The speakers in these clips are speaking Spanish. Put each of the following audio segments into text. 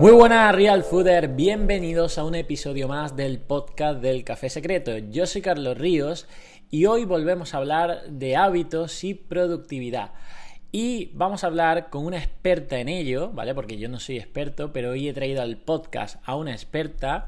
Muy buenas Real Fooder, bienvenidos a un episodio más del podcast del Café Secreto. Yo soy Carlos Ríos y hoy volvemos a hablar de hábitos y productividad. Y vamos a hablar con una experta en ello, ¿vale? Porque yo no soy experto, pero hoy he traído al podcast a una experta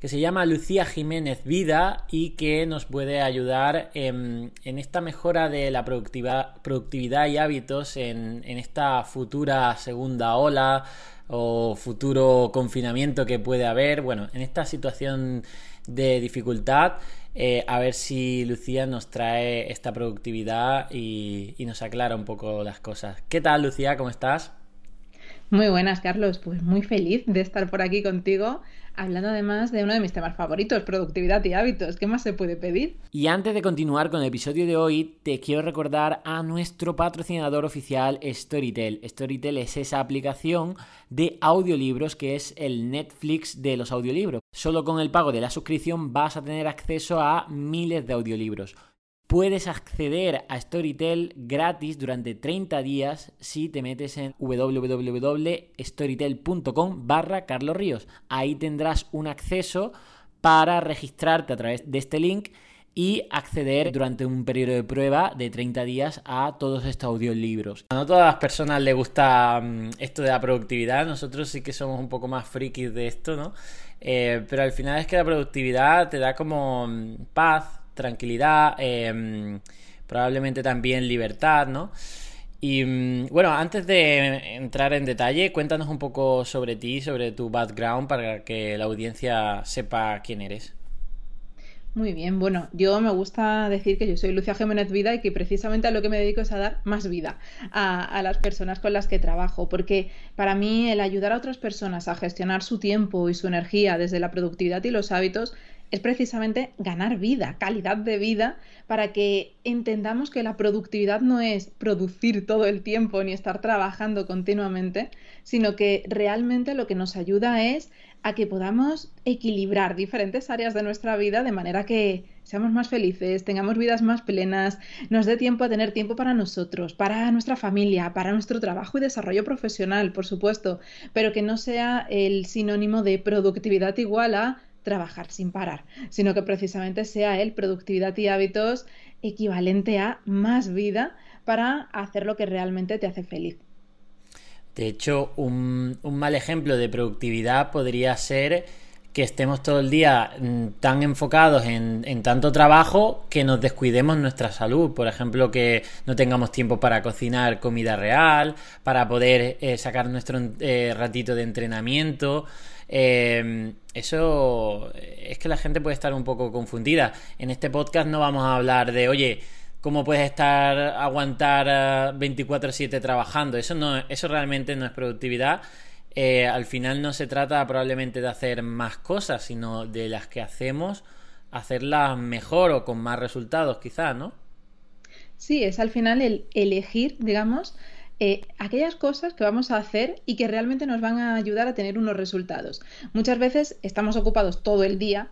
que se llama Lucía Jiménez Vida y que nos puede ayudar en, esta mejora de la productividad, y hábitos en, esta futura segunda ola o futuro confinamiento que puede haber. Bueno, en esta situación de dificultad, eh, a ver si Lucía nos trae esta productividad y, y nos aclara un poco las cosas. ¿Qué tal, Lucía? ¿Cómo estás? Muy buenas, Carlos. Pues muy feliz de estar por aquí contigo hablando además de uno de mis temas favoritos, productividad y hábitos. ¿Qué más se puede pedir? Y antes de continuar con el episodio de hoy, te quiero recordar a nuestro patrocinador oficial Storytel. Storytel es esa aplicación de audiolibros que es el Netflix de los audiolibros. Solo con el pago de la suscripción vas a tener acceso a miles de audiolibros. Puedes acceder a Storytel gratis durante 30 días si te metes en www.storytel.com barra Carlos. Ahí tendrás un acceso para registrarte a través de este link y acceder durante un periodo de prueba de 30 días a todos estos audiolibros. A no todas las personas les gusta mm, esto de la productividad, nosotros sí que somos un poco más frikis de esto, ¿no? Eh, pero al final es que la productividad te da como mm, paz, tranquilidad, em, probablemente también libertad, ¿no? Y mm, bueno, antes de entrar en detalle, cuéntanos un poco sobre ti, sobre tu background, para que la audiencia sepa quién eres. Muy bien, bueno, yo me gusta decir que yo soy Lucia Jiménez Vida y que precisamente a lo que me dedico es a dar más vida a, a, las personas con las que trabajo, porque para mí el ayudar a otras personas a gestionar su tiempo y su energía desde la productividad y los hábitos es precisamente ganar vida, calidad de vida, para que entendamos que la productividad no es producir todo el tiempo ni estar trabajando continuamente, sino que realmente lo que nos ayuda es a que podamos equilibrar diferentes áreas de nuestra vida de manera que seamos más felices, tengamos vidas más plenas, nos dé tiempo a tener tiempo para nosotros, para nuestra familia, para nuestro trabajo y desarrollo profesional, por supuesto, pero que no sea el sinónimo de productividad igual a trabajar sin parar, sino que precisamente sea el productividad y hábitos equivalente a más vida para hacer lo que realmente te hace feliz. De hecho, un, mal ejemplo de productividad podría ser que estemos todo el día mm, tan enfocados en, tanto trabajo que nos descuidemos nuestra salud. Por ejemplo, que no tengamos tiempo para cocinar comida real, para poder eh, sacar nuestro eh, ratito de entrenamiento. Eh, eso es que la gente puede estar un poco confundida. En este podcast no vamos a hablar de, oye, cómo puedes estar aguantar 24/7 eh, trabajando. Eso no, eso realmente no es productividad. Eh, al final no se trata probablemente de hacer más cosas, sino de las que hacemos, hacerlas mejor o con más resultados, quizás, ¿no? Sí, es al final el elegir, digamos, eh, aquellas cosas que vamos a hacer y que realmente nos van a ayudar a tener unos resultados. Muchas veces estamos ocupados todo el día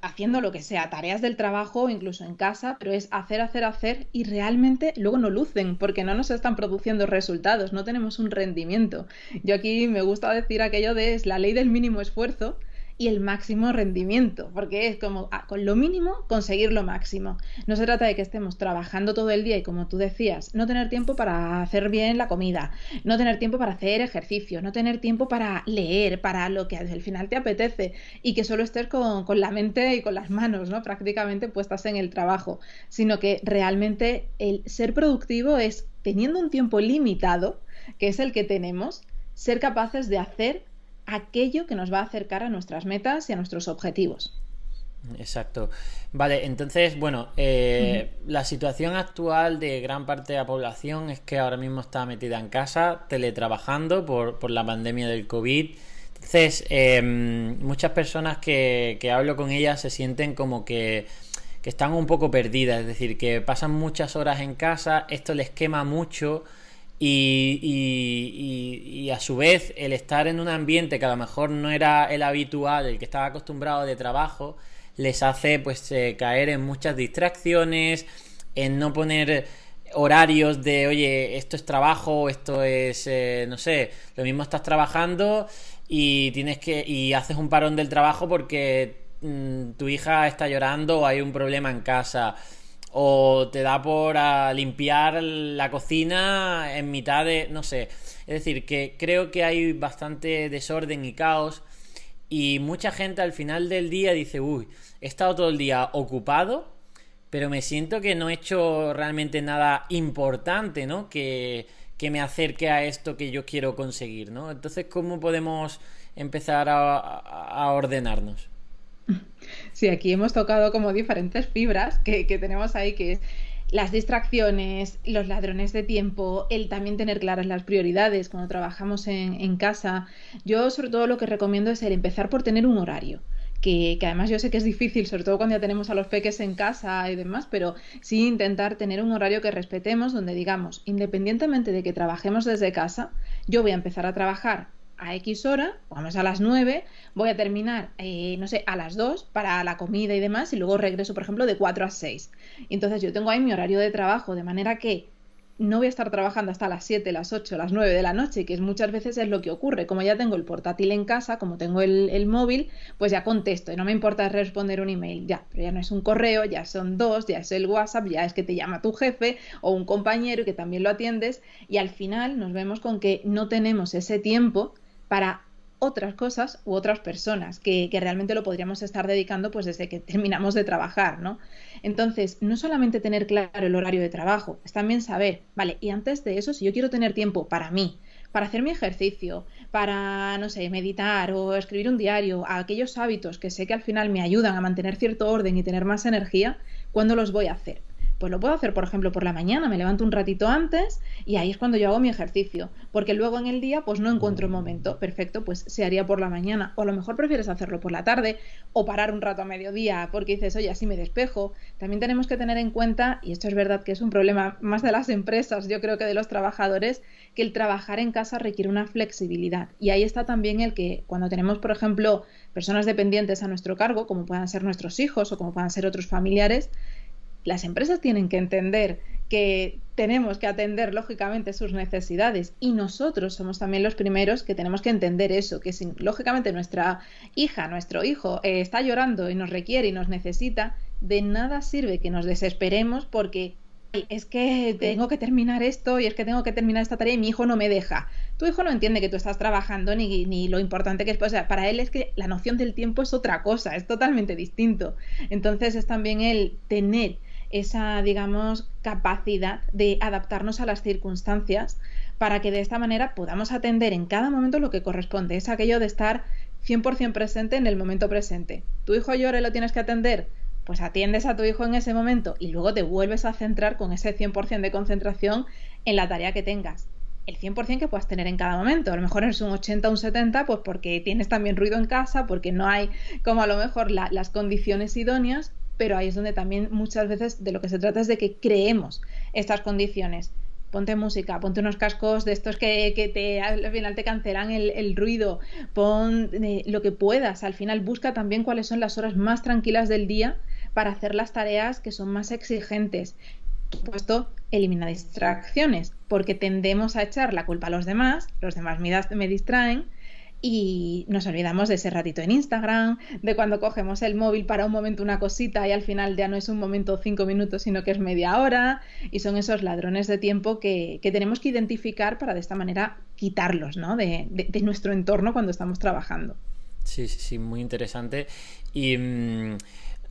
haciendo lo que sea, tareas del trabajo incluso en casa, pero es hacer, hacer, hacer y realmente luego no lucen porque no nos están produciendo resultados, no tenemos un rendimiento. Yo aquí me gusta decir aquello de es la ley del mínimo esfuerzo y el máximo rendimiento, porque es como ah, con lo mínimo conseguir lo máximo. No se trata de que estemos trabajando todo el día y como tú decías, no tener tiempo para hacer bien la comida, no tener tiempo para hacer ejercicio, no tener tiempo para leer, para lo que al final te apetece y que solo estés con, con la mente y con las manos, ¿no? Prácticamente puestas en el trabajo, sino que realmente el ser productivo es teniendo un tiempo limitado, que es el que tenemos, ser capaces de hacer aquello que nos va a acercar a nuestras metas y a nuestros objetivos. Exacto. Vale, entonces, bueno, eh, la situación actual de gran parte de la población es que ahora mismo está metida en casa, teletrabajando por, por la pandemia del COVID. Entonces, em, muchas personas que, que, hablo con ellas se sienten como que, que están un poco perdidas, es decir, que pasan muchas horas en casa, esto les quema mucho y, a su vez el estar en un ambiente que a lo mejor no era el habitual, el que estaba acostumbrado de trabajo, les hace pues eh, caer en muchas distracciones, en no poner horarios de oye, esto es trabajo, esto es, eh, no sé, lo mismo estás trabajando y tienes que y haces un parón del trabajo porque mm, tu hija está llorando o hay un problema en casa o te da por limpiar la cocina en mitad de no sé es decir que creo que hay bastante desorden y caos y mucha gente al final del día dice uy he estado todo el día ocupado pero me siento que no he hecho realmente nada importante no que que me acerque a esto que yo quiero conseguir, ¿no? Entonces, ¿cómo podemos empezar a, ordenarnos? Sí, aquí hemos tocado como diferentes fibras que, tenemos ahí, que es las distracciones, los ladrones de tiempo, el también tener claras las prioridades cuando trabajamos en, en casa. Yo sobre todo lo que recomiendo es el empezar por tener un horario que, además yo sé que es difícil, sobre todo cuando ya tenemos a los peques en casa y demás, pero sí intentar tener un horario que respetemos, donde digamos, independientemente de que trabajemos desde casa, yo voy a empezar a trabajar a X hora, vamos a las 9, voy a terminar, eh, no sé, a las 2 para la comida y demás, y luego regreso, por ejemplo, de 4 a 6. Entonces yo tengo ahí mi horario de trabajo, de manera que no voy a estar trabajando hasta las 7, las 8, las 9 de la noche, que es muchas veces es lo que ocurre. Como ya tengo el portátil en casa, como tengo el, móvil, pues ya contesto y no me importa responder un email, ya, pero ya no es un correo, ya son dos, ya es el WhatsApp, ya es que te llama tu jefe o un compañero que también lo atiendes y al final nos vemos con que no tenemos ese tiempo para otras cosas u otras personas que, realmente lo podríamos estar dedicando pues desde que terminamos de trabajar, ¿no? Entonces, no solamente tener claro el horario de trabajo, es también saber, vale, y antes de eso, si yo quiero tener tiempo para mí, para hacer mi ejercicio, para, no sé, meditar o escribir un diario, a aquellos hábitos que sé que al final me ayudan a mantener cierto orden y tener más energía, ¿cuándo los voy a hacer? Pues lo puedo hacer, por ejemplo, por la mañana, me levanto un ratito antes y ahí es cuando yo hago mi ejercicio, porque luego en el día pues no encuentro momento, perfecto, pues se haría por la mañana, o a lo mejor prefieres hacerlo por la tarde o parar un rato a mediodía porque dices, oye, así me despejo. También tenemos que tener en cuenta, y esto es verdad que es un problema más de las empresas, yo creo que de los trabajadores, que el trabajar en casa requiere una flexibilidad. Y ahí está también el que cuando tenemos, por ejemplo, personas dependientes a nuestro cargo, como puedan ser nuestros hijos o como puedan ser otros familiares, las empresas tienen que entender que tenemos que atender lógicamente sus necesidades y nosotros somos también los primeros que tenemos que entender eso, que si lógicamente nuestra hija, nuestro hijo eh, está llorando y nos requiere y nos necesita, de nada sirve que nos desesperemos porque es que tengo que terminar esto y es que tengo que terminar esta tarea y mi hijo no me deja. Tu hijo no entiende que tú estás trabajando ni, ni lo importante que es. O sea, para él es que la noción del tiempo es otra cosa, es totalmente distinto. Entonces es también el tener esa, digamos, capacidad de adaptarnos a las circunstancias para que de esta manera podamos atender en cada momento lo que corresponde. Es aquello de estar 100% presente en el momento presente. Tu hijo llora y lo tienes que atender, pues atiendes a tu hijo en ese momento y luego te vuelves a centrar con ese 100% de concentración en la tarea que tengas. El 100% que puedas tener en cada momento. A lo mejor es un 80 o un 70, pues porque tienes también ruido en casa, porque no hay como a lo mejor las condiciones idóneas, pero ahí es donde también muchas veces de lo que se trata es de que creemos estas condiciones. Ponte música, ponte unos cascos de estos que, que te, al final te cancelan el, ruido, pon eh, lo que puedas. Al final busca también cuáles son las horas más tranquilas del día para hacer las tareas que son más exigentes. Por supuesto, elimina distracciones, porque tendemos a echar la culpa a los demás, los demás me distraen, y nos olvidamos de ese ratito en Instagram, de cuando cogemos el móvil para un momento una cosita y al final ya no es un momento cinco minutos, sino que es media hora, y son esos ladrones de tiempo que, tenemos que identificar para de esta manera quitarlos ¿no? de, nuestro entorno cuando estamos trabajando. Sí, sí, sí, muy interesante. Y mm,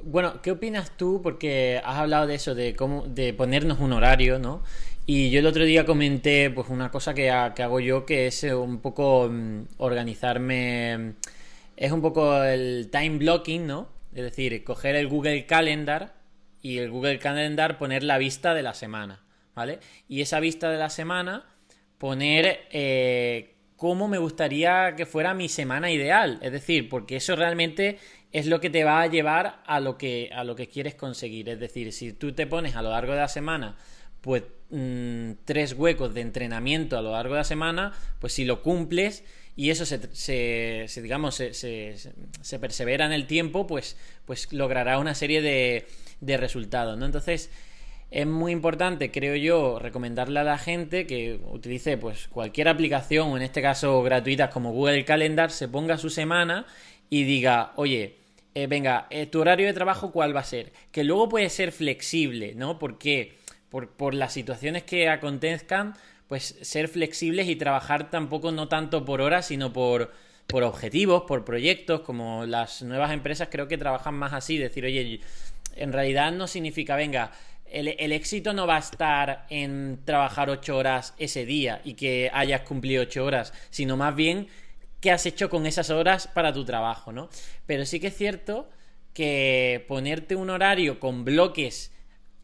bueno, ¿qué opinas tú? Porque has hablado de eso, de cómo, de ponernos un horario, ¿no? Y yo el otro día comenté pues una cosa que, hago yo que es eh, un poco mm, organizarme, es un poco el time blocking, ¿no? Es decir, coger el Google Calendar y el Google Calendar poner la vista de la semana, ¿vale? Y esa vista de la semana poner eh, cómo me gustaría que fuera mi semana ideal, es decir, porque eso realmente es lo que te va a llevar a lo que, a lo que quieres conseguir. Es decir, si tú te pones a lo largo de la semana pues mm, tres huecos de entrenamiento a lo largo de la semana, pues si lo cumples y eso se, se, digamos se, se, persevera en el tiempo, pues, pues logrará una serie de, de resultados, ¿no? Entonces, es muy importante, creo yo, recomendarle a la gente que utilice pues cualquier aplicación, o en este caso gratuitas como Google Calendar, se ponga su semana y diga, oye, eh, venga, eh, tu horario de trabajo cuál va a ser. Que luego puede ser flexible, ¿no? Porque por, por las situaciones que acontezcan, pues ser flexibles y trabajar tampoco no tanto por horas, sino por, por objetivos, por proyectos, como las nuevas empresas creo que trabajan más así, decir, oye, en realidad no significa, venga, el, éxito no va a estar en trabajar ocho horas ese día y que hayas cumplido ocho horas, sino más bien qué has hecho con esas horas para tu trabajo, ¿no? Pero sí que es cierto que ponerte un horario con bloques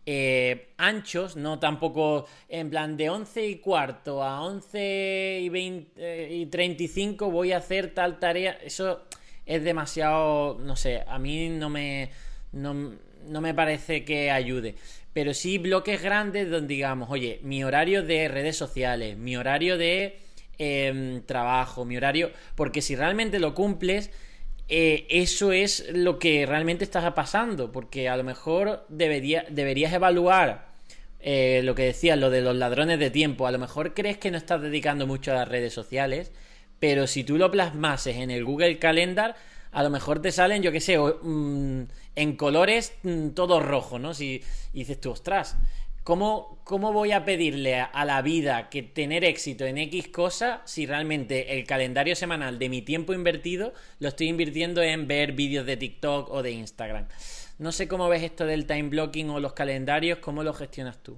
eh, anchos, no tampoco en plan de 11 y cuarto a 11 y, 20, eh, y 35 voy a hacer tal tarea, eso es demasiado, no sé, a mí no me, no, no me parece que ayude. Pero sí bloques grandes donde digamos, oye, mi horario de redes sociales, mi horario de em, trabajo, mi horario. Porque si realmente lo cumples, eh, eso es lo que realmente estás pasando. Porque a lo mejor debería, deberías evaluar eh, lo que decías, lo de los ladrones de tiempo. A lo mejor crees que no estás dedicando mucho a las redes sociales. Pero si tú lo plasmases en el Google Calendar, a lo mejor te salen, yo qué sé, mm, en colores mm, todo rojo, ¿no? Si dices tú, ostras, ¿cómo, ¿cómo voy a pedirle a, la vida que tener éxito en X cosa si realmente el calendario semanal de mi tiempo invertido lo estoy invirtiendo en ver vídeos de TikTok o de Instagram? No sé cómo ves esto del time blocking o los calendarios, ¿cómo lo gestionas tú?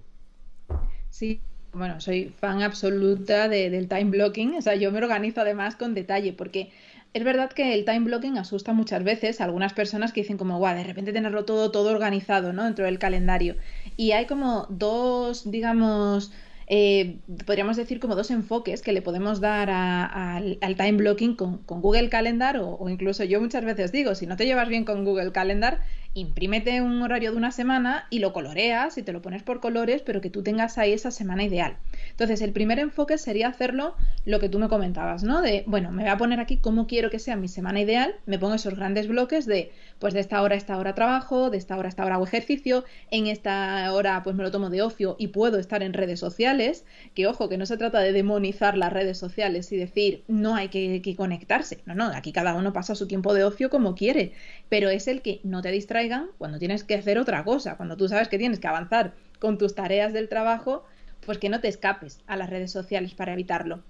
Sí, bueno, soy fan absoluta del time blocking, o sea, yo me organizo además con detalle porque es verdad que el time blocking asusta muchas veces a algunas personas que dicen como, guau, de repente tenerlo todo, todo organizado, ¿no? Dentro del calendario. Y hay como dos, digamos, eh, podríamos decir como dos enfoques que le podemos dar al, time blocking con, Google Calendar o, o, incluso yo muchas veces digo, si no te llevas bien con Google Calendar, imprímete un horario de una semana y lo coloreas y te lo pones por colores, pero que tú tengas ahí esa semana ideal. Entonces, el primer enfoque sería hacerlo lo que tú me comentabas, ¿no? De, bueno, me voy a poner aquí cómo quiero que sea mi semana ideal, me pongo esos grandes bloques de, pues de esta hora a esta hora trabajo, de esta hora a esta hora hago ejercicio, en esta hora pues me lo tomo de ocio y puedo estar en redes sociales, que ojo, que no se trata de demonizar las redes sociales y decir, no hay que, que conectarse, no, no, aquí cada uno pasa su tiempo de ocio como quiere, pero es el que no te distrae cuando tienes que hacer otra cosa, cuando tú sabes que tienes que avanzar con tus tareas del trabajo, pues que no te escapes a las redes sociales para evitarlo.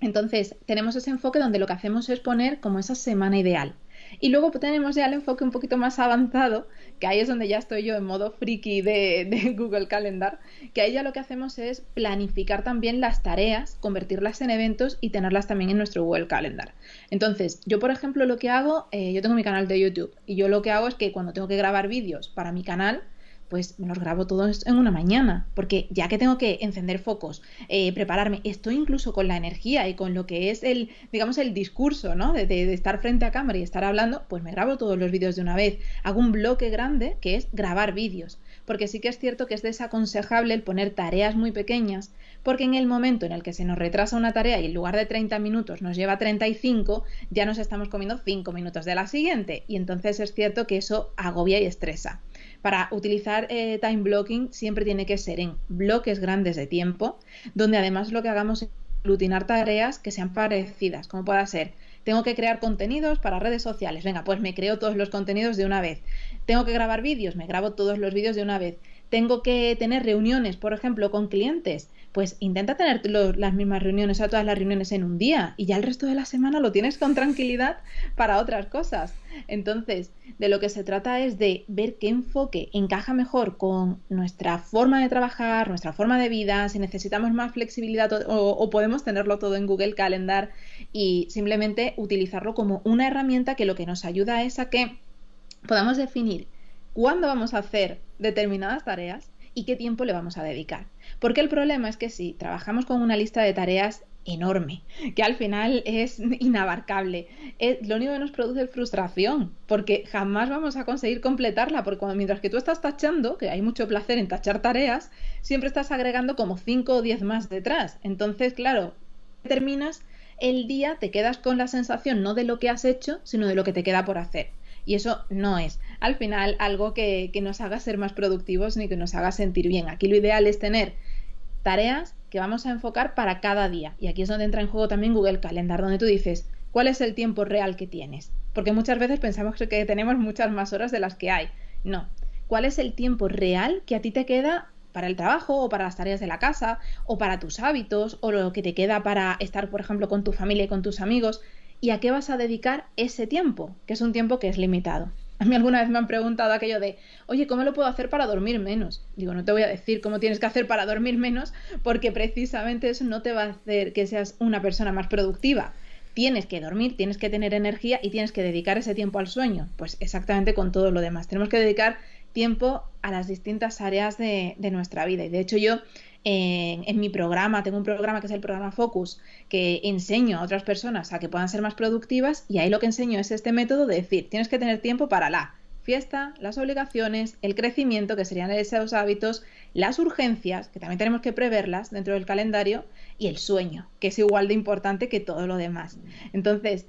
Entonces, tenemos ese enfoque donde lo que hacemos es poner como esa semana ideal. Y luego tenemos ya el enfoque un poquito más avanzado, que ahí es donde ya estoy yo en modo friki de, de, Google Calendar, que ahí ya lo que hacemos es planificar también las tareas, convertirlas en eventos y tenerlas también en nuestro Google Calendar. Entonces, yo por ejemplo lo que hago, eh, yo tengo mi canal de YouTube y yo lo que hago es que cuando tengo que grabar vídeos para mi canal, pues me los grabo todos en una mañana, porque ya que tengo que encender focos, eh, prepararme, estoy incluso con la energía y con lo que es el, digamos, el discurso, ¿no? De, de, estar frente a cámara y estar hablando, pues me grabo todos los vídeos de una vez. Hago un bloque grande que es grabar vídeos, porque sí que es cierto que es desaconsejable el poner tareas muy pequeñas, porque en el momento en el que se nos retrasa una tarea y en lugar de 30 minutos nos lleva 35, ya nos estamos comiendo 5 minutos de la siguiente, y entonces es cierto que eso agobia y estresa para utilizar eh, time blocking siempre tiene que ser en bloques grandes de tiempo, donde además lo que hagamos es aglutinar tareas que sean parecidas, como pueda ser, tengo que crear contenidos para redes sociales, venga, pues me creo todos los contenidos de una vez. Tengo que grabar vídeos, me grabo todos los vídeos de una vez. Tengo que tener reuniones, por ejemplo, con clientes, pues intenta tener las mismas reuniones, a todas las reuniones en un día y ya el resto de la semana lo tienes con tranquilidad para otras cosas. Entonces, de lo que se trata es de ver qué enfoque encaja mejor con nuestra forma de trabajar, nuestra forma de vida, si necesitamos más flexibilidad o, o podemos tenerlo todo en Google Calendar y simplemente utilizarlo como una herramienta que lo que nos ayuda es a que podamos definir cuándo vamos a hacer determinadas tareas y qué tiempo le vamos a dedicar. Porque el problema es que si trabajamos con una lista de tareas enorme, que al final es inabarcable. Es, lo único que nos produce es frustración, porque jamás vamos a conseguir completarla, porque mientras que tú estás tachando, que hay mucho placer en tachar tareas, siempre estás agregando como 5 o 10 más detrás. Entonces, claro, terminas el día, te quedas con la sensación no de lo que has hecho, sino de lo que te queda por hacer. Y eso no es. al final algo que nos haga ser más productivos ni que nos haga sentir bien. Aquí lo ideal es tener tareas que vamos a enfocar para cada día. Y aquí es donde entra en juego también Google Calendar, donde tú dices, ¿cuál es el tiempo real que tienes? Porque muchas veces pensamos que tenemos muchas más horas de las que hay. No. ¿Cuál es el tiempo real que a ti te queda para el trabajo o para las tareas de la casa o para tus hábitos o lo que te queda para estar, por ejemplo, con tu familia y con tus amigos? ¿Y a qué vas a dedicar ese tiempo? Que es un tiempo que es limitado. A mí alguna vez me han preguntado aquello de, oye, ¿cómo lo puedo hacer para dormir menos? Digo, no te voy a decir cómo tienes que hacer para dormir menos, porque precisamente eso no te va a hacer que seas una persona más productiva. Tienes que dormir, tienes que tener energía y tienes que dedicar ese tiempo al sueño. Pues exactamente con todo lo demás. Tenemos que dedicar tiempo a las distintas áreas de, de nuestra vida. Y de hecho yo en, mi programa, tengo un programa que es el programa Focus, que enseño a otras personas a que puedan ser más productivas y ahí lo que enseño es este método de decir, tienes que tener tiempo para la fiesta, las obligaciones, el crecimiento, que serían esos hábitos, las urgencias, que también tenemos que preverlas dentro del calendario, y el sueño, que es igual de importante que todo lo demás. Entonces,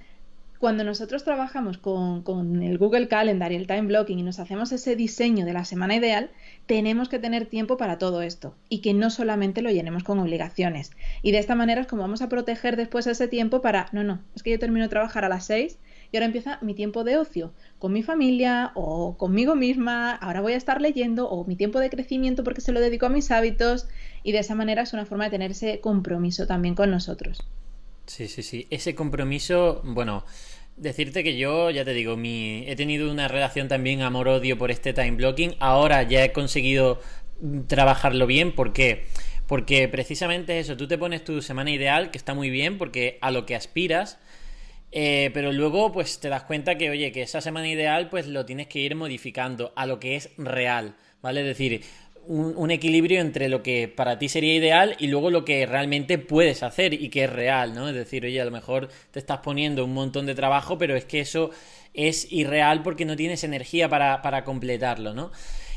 cuando nosotros trabajamos con, el Google Calendar y el Time Blocking y nos hacemos ese diseño de la semana ideal, tenemos que tener tiempo para todo esto y que no solamente lo llenemos con obligaciones. Y de esta manera es como vamos a proteger después ese tiempo para, no, no, es que yo termino de trabajar a las 6 y ahora empieza mi tiempo de ocio con mi familia o conmigo misma, ahora voy a estar leyendo o mi tiempo de crecimiento porque se lo dedico a mis hábitos y de esa manera es una forma de tener ese compromiso también con nosotros. Sí, sí, sí. Ese compromiso, bueno, decirte que yo, ya te digo, mi, he tenido una relación también amor-odio por este time blocking. Ahora ya he conseguido trabajarlo bien. ¿Por qué? Porque precisamente eso, tú te pones tu semana ideal, que está muy bien, porque a lo que aspiras, eh, pero luego pues te das cuenta que, oye, que esa semana ideal pues lo tienes que ir modificando a lo que es real, ¿vale? Es decir, un, equilibrio entre lo que para ti sería ideal y luego lo que realmente puedes hacer y que es real, ¿no? Es decir, oye, a lo mejor te estás poniendo un montón de trabajo, pero es que eso es irreal porque no tienes energía para, completarlo, ¿no?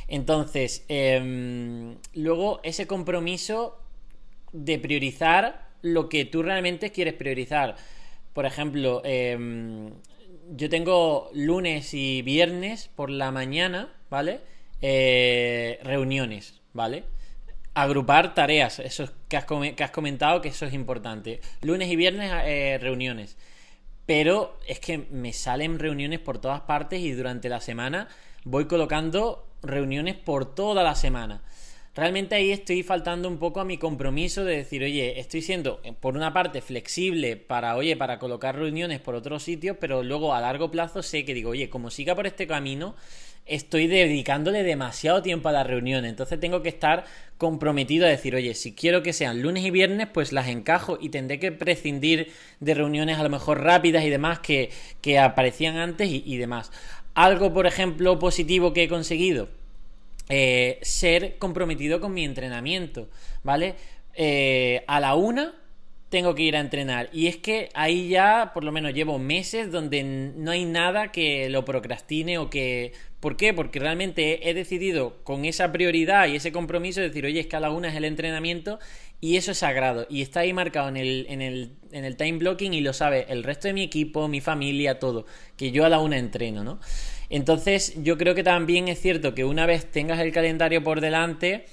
Entonces, em, luego ese compromiso de priorizar lo que tú realmente quieres priorizar. Por ejemplo, em, yo tengo lunes y viernes por la mañana, ¿vale? Eh, reuniones, ¿vale? Agrupar tareas, eso que has, que has, comentado que eso es importante. Lunes y viernes eh, reuniones. Pero es que me salen reuniones por todas partes y durante la semana voy colocando reuniones por toda la semana. Realmente ahí estoy faltando un poco a mi compromiso de decir, oye, estoy siendo eh, por una parte flexible para, oye, para colocar reuniones por otros sitios, pero luego a largo plazo sé que digo, oye, como siga por este camino, estoy dedicándole demasiado tiempo a la reunión. Entonces tengo que estar comprometido a decir, oye, si quiero que sean lunes y viernes, pues las encajo y tendré que prescindir de reuniones a lo mejor rápidas y demás que, que aparecían antes y, demás. Algo, por ejemplo, positivo que he conseguido. Eh, ser comprometido con mi entrenamiento, ¿vale? Eh, a la una tengo que ir a entrenar. Y es que ahí ya, por lo menos, llevo meses donde no hay nada que lo procrastine o que ¿Por qué? Porque realmente he decidido con esa prioridad y ese compromiso decir, oye, es que a la una es el entrenamiento y eso es sagrado. Y está ahí marcado en el, en el, en el time blocking y lo sabe el resto de mi equipo, mi familia, todo, que yo a la una entreno, ¿no? Entonces, yo creo que también es cierto que una vez tengas el calendario por delante,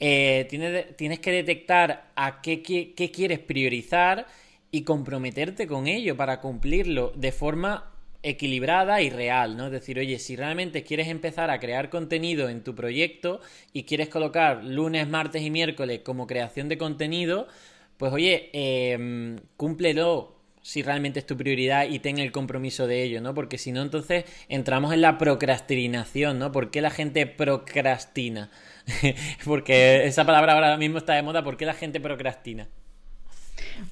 eh, tienes, tienes, que detectar a qué, qué quieres priorizar y comprometerte con ello para cumplirlo de forma equilibrada y real, ¿no? Es decir, oye, si realmente quieres empezar a crear contenido en tu proyecto y quieres colocar lunes, martes y miércoles como creación de contenido, pues oye, eh, cúmplelo si realmente es tu prioridad y ten el compromiso de ello, ¿no? Porque si no, entonces entramos en la procrastinación, ¿no? ¿Por qué la gente procrastina? Porque esa palabra ahora mismo está de moda, ¿por qué la gente procrastina?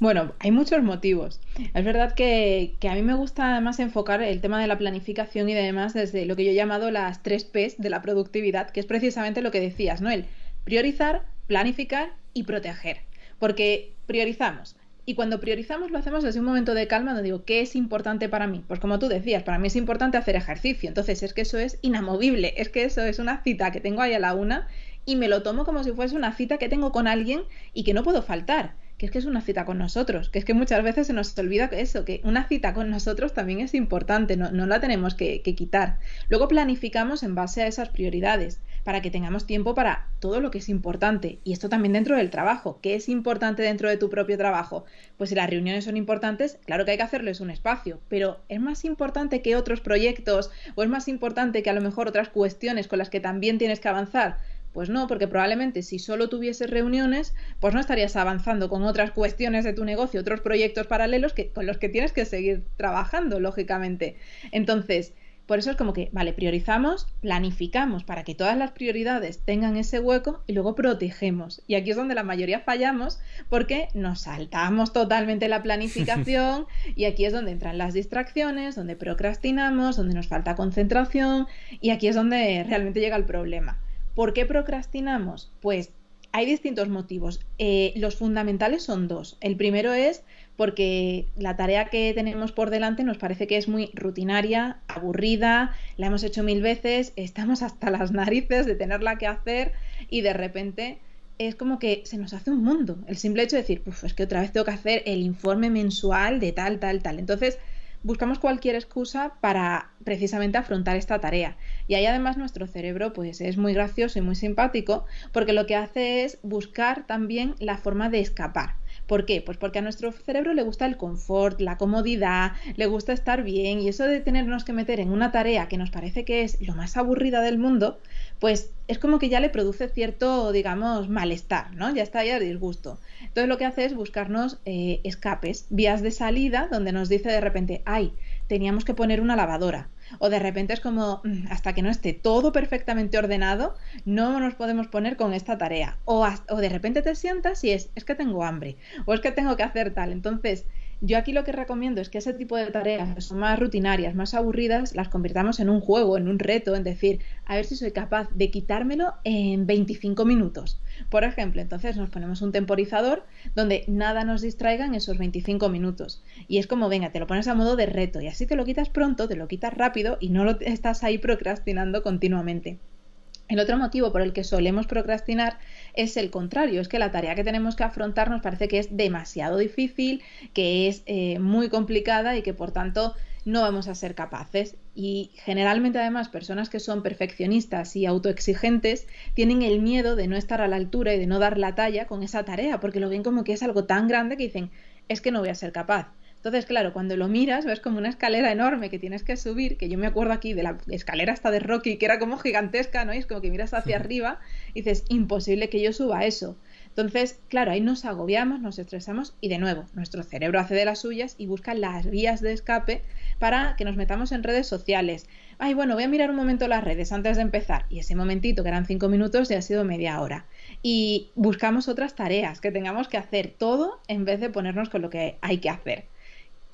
Bueno, hay muchos motivos. Es verdad que, a mí me gusta además enfocar el tema de la planificación y demás desde lo que yo he llamado las tres P's de la productividad, que es precisamente lo que decías, ¿no? El priorizar, planificar y proteger. Porque priorizamos. Y cuando priorizamos lo hacemos desde un momento de calma donde digo, ¿qué es importante para mí? Pues como tú decías, para mí es importante hacer ejercicio. Entonces es que eso es inamovible, es que eso es una cita que tengo ahí a la una y me lo tomo como si fuese una cita que tengo con alguien y que no puedo faltar que es que es una cita con nosotros, que es que muchas veces se nos olvida que eso, que una cita con nosotros también es importante, no, la tenemos que, que quitar. Luego planificamos en base a esas prioridades para que tengamos tiempo para todo lo que es importante. Y esto también dentro del trabajo. ¿Qué es importante dentro de tu propio trabajo? Pues si las reuniones son importantes, claro que hay que hacerles un espacio, pero es más importante que otros proyectos o es más importante que a lo mejor otras cuestiones con las que también tienes que avanzar. Pues no, porque probablemente si solo tuvieses reuniones, pues no estarías avanzando con otras cuestiones de tu negocio, otros proyectos paralelos que, con los que tienes que seguir trabajando, lógicamente. Entonces, por eso es como que, vale, priorizamos, planificamos para que todas las prioridades tengan ese hueco y luego protegemos. Y aquí es donde la mayoría fallamos porque nos saltamos totalmente la planificación y aquí es donde entran las distracciones, donde procrastinamos, donde nos falta concentración y aquí es donde realmente llega el problema. ¿Por qué procrastinamos? Pues hay distintos motivos. Eh, los fundamentales son dos. El primero es porque la tarea que tenemos por delante nos parece que es muy rutinaria, aburrida, la hemos hecho mil veces, estamos hasta las narices de tenerla que hacer y de repente es como que se nos hace un mundo. El simple hecho de decir, pues es que otra vez tengo que hacer el informe mensual de tal, tal, tal. Entonces, buscamos cualquier excusa para precisamente afrontar esta tarea. Y ahí además nuestro cerebro pues es muy gracioso y muy simpático porque lo que hace es buscar también la forma de escapar. ¿Por qué? Pues porque a nuestro cerebro le gusta el confort, la comodidad, le gusta estar bien y eso de tenernos que meter en una tarea que nos parece que es lo más aburrida del mundo, pues es como que ya le produce cierto, digamos, malestar, ¿no? Ya está ya disgusto. Entonces lo que hace es buscarnos eh, escapes, vías de salida donde nos dice de repente, ay, teníamos que poner una lavadora o de repente es como, mm, hasta que no esté todo perfectamente ordenado, no nos podemos poner con esta tarea. O, o de repente te sientas y es, es que tengo hambre, o es que tengo que hacer tal. Entonces, yo aquí lo que recomiendo es que ese tipo de tareas que son más rutinarias, más aburridas, las convirtamos en un juego, en un reto, en decir, a ver si soy capaz de quitármelo en 25 minutos. Por ejemplo, entonces nos ponemos un temporizador donde nada nos distraiga en esos 25 minutos. Y es como, venga, te lo pones a modo de reto y así te lo quitas pronto, te lo quitas rápido y no lo estás ahí procrastinando continuamente. El otro motivo por el que solemos procrastinar es el contrario, es que la tarea que tenemos que afrontar nos parece que es demasiado difícil, que es eh, muy complicada y que por tanto no vamos a ser capaces. Y generalmente además personas que son perfeccionistas y autoexigentes tienen el miedo de no estar a la altura y de no dar la talla con esa tarea, porque lo ven como que es algo tan grande que dicen, es que no voy a ser capaz. Entonces, claro, cuando lo miras, ves como una escalera enorme que tienes que subir, que yo me acuerdo aquí de la escalera hasta de Rocky, que era como gigantesca, ¿no? Y es como que miras hacia arriba y dices, imposible que yo suba eso. Entonces, claro, ahí nos agobiamos, nos estresamos y de nuevo, nuestro cerebro hace de las suyas y busca las vías de escape para que nos metamos en redes sociales. Ay, bueno, voy a mirar un momento las redes antes de empezar. Y ese momentito, que eran cinco minutos, ya ha sido media hora. Y buscamos otras tareas que tengamos que hacer todo en vez de ponernos con lo que hay que hacer.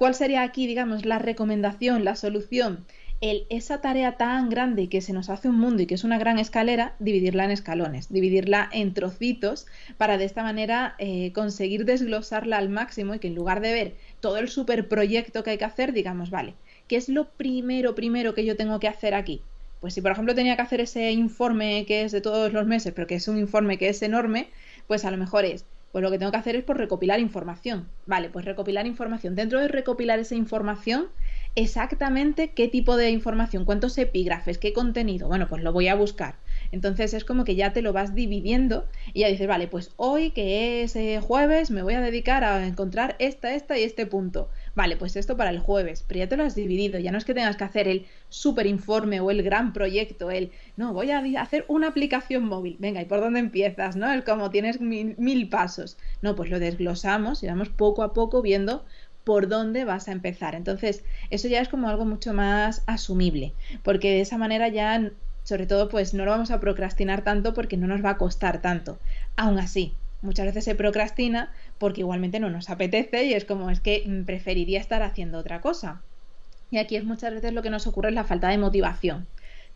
¿Cuál sería aquí, digamos, la recomendación, la solución? Esa tarea tan grande que se nos hace un mundo y que es una gran escalera, dividirla en escalones, dividirla en trocitos para de esta manera eh, conseguir desglosarla al máximo y que en lugar de ver todo el superproyecto que hay que hacer, digamos, vale, ¿qué es lo primero, primero que yo tengo que hacer aquí? Pues si por ejemplo tenía que hacer ese informe que es de todos los meses, pero que es un informe que es enorme, pues a lo mejor es pues lo que tengo que hacer es por recopilar información. Vale, pues recopilar información. Dentro de recopilar esa información, exactamente qué tipo de información, cuántos epígrafes, qué contenido. Bueno, pues lo voy a buscar. Entonces es como que ya te lo vas dividiendo y ya dices, vale, pues hoy que es eh, jueves me voy a dedicar a encontrar esta, esta y este punto. Vale, pues esto para el jueves, pero ya te lo has dividido, ya no es que tengas que hacer el super informe o el gran proyecto, el, no, voy a hacer una aplicación móvil, venga, ¿y por dónde empiezas? ¿No? El como tienes mil, mil pasos. No, pues lo desglosamos y vamos poco a poco viendo por dónde vas a empezar. Entonces, eso ya es como algo mucho más asumible, porque de esa manera ya sobre todo pues no lo vamos a procrastinar tanto porque no nos va a costar tanto. Aún así, muchas veces se procrastina porque igualmente no nos apetece y es como es que mm, preferiría estar haciendo otra cosa. Y aquí es muchas veces lo que nos ocurre es la falta de motivación.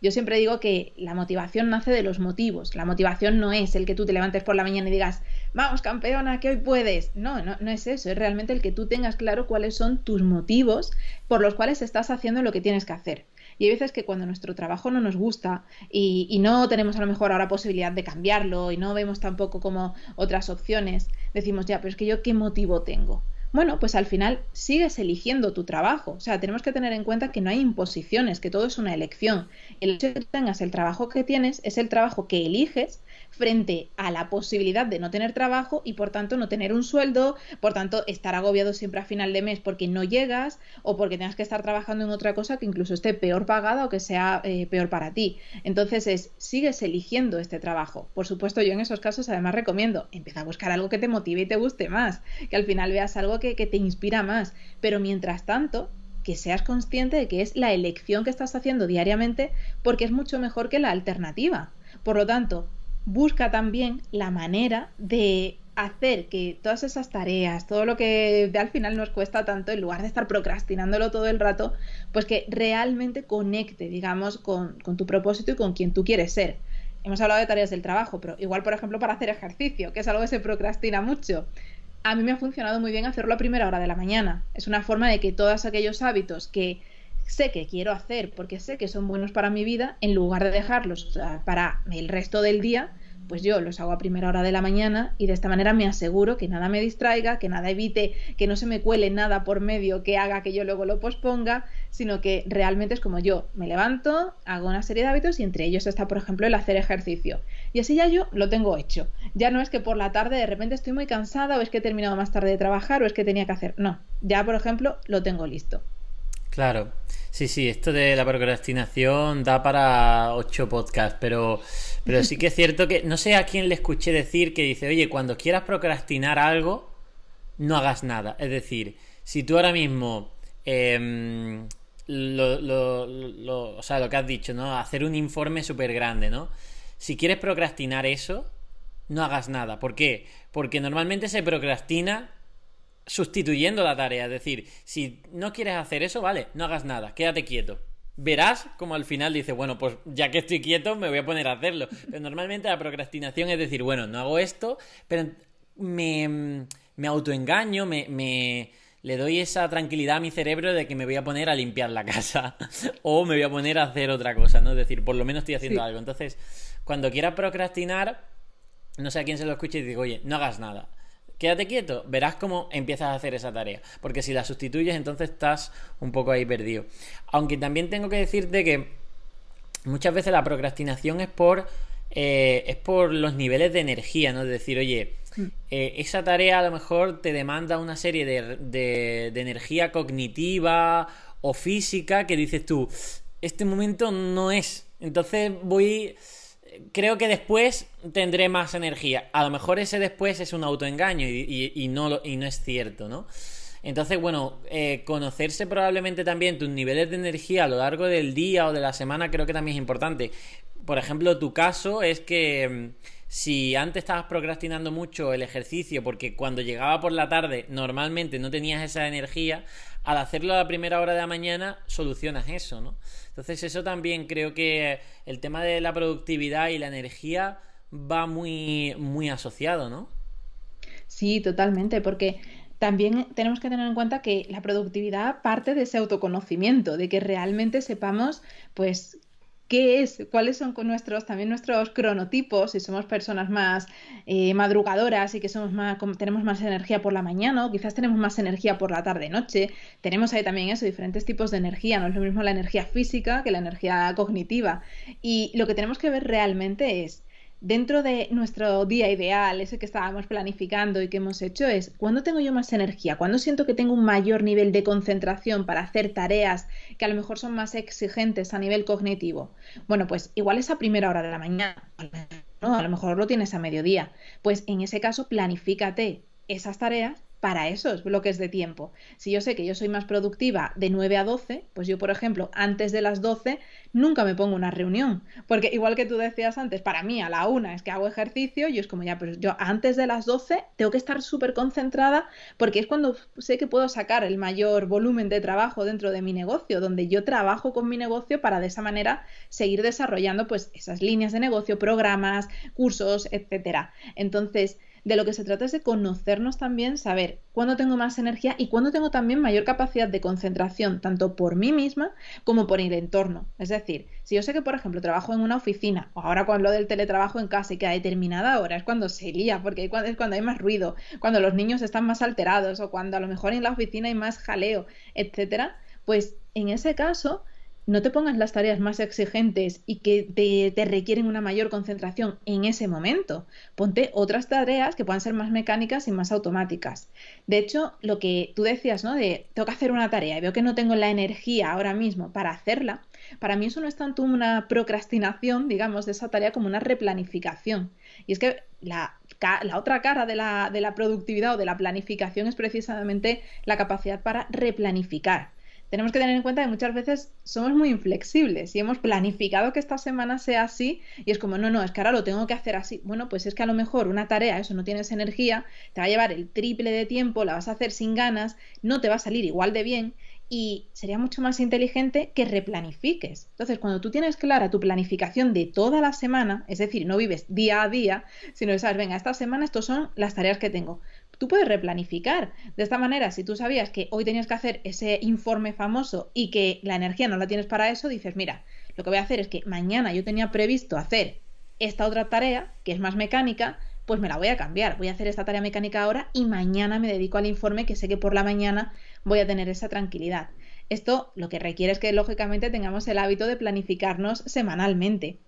Yo siempre digo que la motivación nace de los motivos. La motivación no es el que tú te levantes por la mañana y digas, vamos campeona, que hoy puedes. No, no, no es eso. Es realmente el que tú tengas claro cuáles son tus motivos por los cuales estás haciendo lo que tienes que hacer. Y hay veces que cuando nuestro trabajo no nos gusta y, no tenemos a lo mejor ahora posibilidad de cambiarlo y no vemos tampoco como otras opciones, decimos, ya, pero es que yo qué motivo tengo. Bueno, pues al final sigues eligiendo tu trabajo. O sea, tenemos que tener en cuenta que no hay imposiciones, que todo es una elección. El hecho de que tengas el trabajo que tienes es el trabajo que eliges frente a la posibilidad de no tener trabajo y por tanto no tener un sueldo, por tanto estar agobiado siempre a final de mes porque no llegas o porque tengas que estar trabajando en otra cosa que incluso esté peor pagada o que sea eh, peor para ti. Entonces es, sigues eligiendo este trabajo. Por supuesto, yo en esos casos además recomiendo, empieza a buscar algo que te motive y te guste más, que al final veas algo que, que te inspira más. Pero mientras tanto, que seas consciente de que es la elección que estás haciendo diariamente porque es mucho mejor que la alternativa. Por lo tanto, busca también la manera de hacer que todas esas tareas, todo lo que al final nos cuesta tanto, en lugar de estar procrastinándolo todo el rato, pues que realmente conecte, digamos, con, tu propósito y con quien tú quieres ser. Hemos hablado de tareas del trabajo, pero igual, por ejemplo, para hacer ejercicio, que es algo que se procrastina mucho. A mí me ha funcionado muy bien hacerlo a primera hora de la mañana. Es una forma de que todos aquellos hábitos que sé que quiero hacer porque sé que son buenos para mi vida, en lugar de dejarlos para el resto del día, pues yo los hago a primera hora de la mañana y de esta manera me aseguro que nada me distraiga, que nada evite, que no se me cuele nada por medio que haga que yo luego lo posponga, sino que realmente es como yo me levanto, hago una serie de hábitos y entre ellos está, por ejemplo, el hacer ejercicio. Y así ya yo lo tengo hecho. Ya no es que por la tarde de repente estoy muy cansada o es que he terminado más tarde de trabajar o es que tenía que hacer. No, ya, por ejemplo, lo tengo listo. Claro, sí, sí, esto de la procrastinación da para ocho podcasts, pero, pero sí que es cierto que no sé a quién le escuché decir que dice, oye, cuando quieras procrastinar algo, no hagas nada. Es decir, si tú ahora mismo, em, lo, lo, lo, o sea, lo que has dicho, ¿no? Hacer un informe súper grande, ¿no? Si quieres procrastinar eso, no hagas nada. ¿Por qué? Porque normalmente se procrastina sustituyendo la tarea. Es decir, si no quieres hacer eso, vale, no hagas nada, quédate quieto. Verás como al final dices, bueno, pues ya que estoy quieto me voy a poner a hacerlo. Pero normalmente la procrastinación es decir, bueno, no hago esto, pero me, me autoengaño, me, me le doy esa tranquilidad a mi cerebro de que me voy a poner a limpiar la casa o me voy a poner a hacer otra cosa, ¿no? Es decir, por lo menos estoy haciendo algo. Entonces, cuando quieras procrastinar, no sé a quién se lo escuche y digo, oye, no hagas nada quédate quieto, verás cómo empiezas a hacer esa tarea. Porque si la sustituyes, entonces estás un poco ahí perdido. Aunque también tengo que decirte que muchas veces la procrastinación es por. Eh, es por los niveles de energía, ¿no? Es decir, oye, mm. eh, esa tarea a lo mejor te demanda una serie de, de, de energía cognitiva o física que dices tú, este momento no es. Entonces voy creo que después tendré más energía. A lo mejor ese después es un autoengaño y, no, y no es cierto, ¿no? Entonces, bueno, eh, conocerse probablemente también tus niveles de energía a lo largo del día o de la semana creo que también es importante. Por ejemplo, tu caso es que mm, si antes estabas procrastinando mucho el ejercicio porque cuando llegaba por la tarde normalmente no tenías esa energía, al hacerlo a la primera hora de la mañana solucionas eso, ¿no? Entonces eso también creo que el tema de la productividad y la energía va muy, muy asociado, ¿no? Sí, totalmente, porque también tenemos que tener en cuenta que la productividad parte de ese autoconocimiento, de que realmente sepamos, pues, qué es, cuáles son nuestros, también nuestros cronotipos, si somos personas más eh, madrugadoras y que somos más, tenemos más energía por la mañana, o quizás tenemos más energía por la tarde-noche. Tenemos ahí también eso, diferentes tipos de energía, no es lo mismo la energía física que la energía cognitiva. Y lo que tenemos que ver realmente es dentro de nuestro día ideal, ese que estábamos planificando y que hemos hecho, es cuando tengo yo más energía, cuando siento que tengo un mayor nivel de concentración para hacer tareas que a lo mejor son más exigentes a nivel cognitivo. Bueno, pues igual es a primera hora de la mañana, ¿no? a lo mejor lo tienes a mediodía. Pues en ese caso, planifícate esas tareas para esos bloques de tiempo. Si yo sé que yo soy más productiva de 9 a 12, pues yo, por ejemplo, antes de las 12 nunca me pongo una reunión, porque igual que tú decías antes, para mí a la una es que hago ejercicio, y es como ya, pues yo antes de las 12 tengo que estar súper concentrada porque es cuando sé que puedo sacar el mayor volumen de trabajo dentro de mi negocio, donde yo trabajo con mi negocio para de esa manera seguir desarrollando pues esas líneas de negocio, programas, cursos, etcétera. Entonces, de lo que se trata es de conocernos también, saber cuándo tengo más energía y cuándo tengo también mayor capacidad de concentración, tanto por mí misma como por el entorno. Es decir, si yo sé que, por ejemplo, trabajo en una oficina o ahora con lo del teletrabajo en casa y que a determinada hora es cuando se lía, porque es cuando hay más ruido, cuando los niños están más alterados o cuando a lo mejor en la oficina hay más jaleo, etcétera, pues en ese caso no te pongas las tareas más exigentes y que te, requieren una mayor concentración en ese momento. Ponte otras tareas que puedan ser más mecánicas y más automáticas. De hecho, lo que tú decías, ¿no? De tengo que hacer una tarea y veo que no tengo la energía ahora mismo para hacerla, para mí eso no es tanto una procrastinación, digamos, de esa tarea como una replanificación. Y es que la, otra cara de la, de la productividad o de la planificación es precisamente la capacidad para replanificar tenemos que tener en cuenta que muchas veces somos muy inflexibles y hemos planificado que esta semana sea así y es como, no, no, es que ahora lo tengo que hacer así. Bueno, pues es que a lo mejor una tarea, eso no tienes energía, te va a llevar el triple de tiempo, la vas a hacer sin ganas, no te va a salir igual de bien y sería mucho más inteligente que replanifiques. Entonces, cuando tú tienes clara tu planificación de toda la semana, es decir, no vives día a día, sino que sabes, venga, esta semana estos son las tareas que tengo tú puedes replanificar. De esta manera, si tú sabías que hoy tenías que hacer ese informe famoso y que la energía no la tienes para eso, dices, mira, lo que voy a hacer es que mañana yo tenía previsto hacer esta otra tarea, que es más mecánica, pues me la voy a cambiar. Voy a hacer esta tarea mecánica ahora y mañana me dedico al informe que sé que por la mañana voy a tener esa tranquilidad. Esto lo que requiere es que lógicamente tengamos el hábito de planificarnos semanalmente.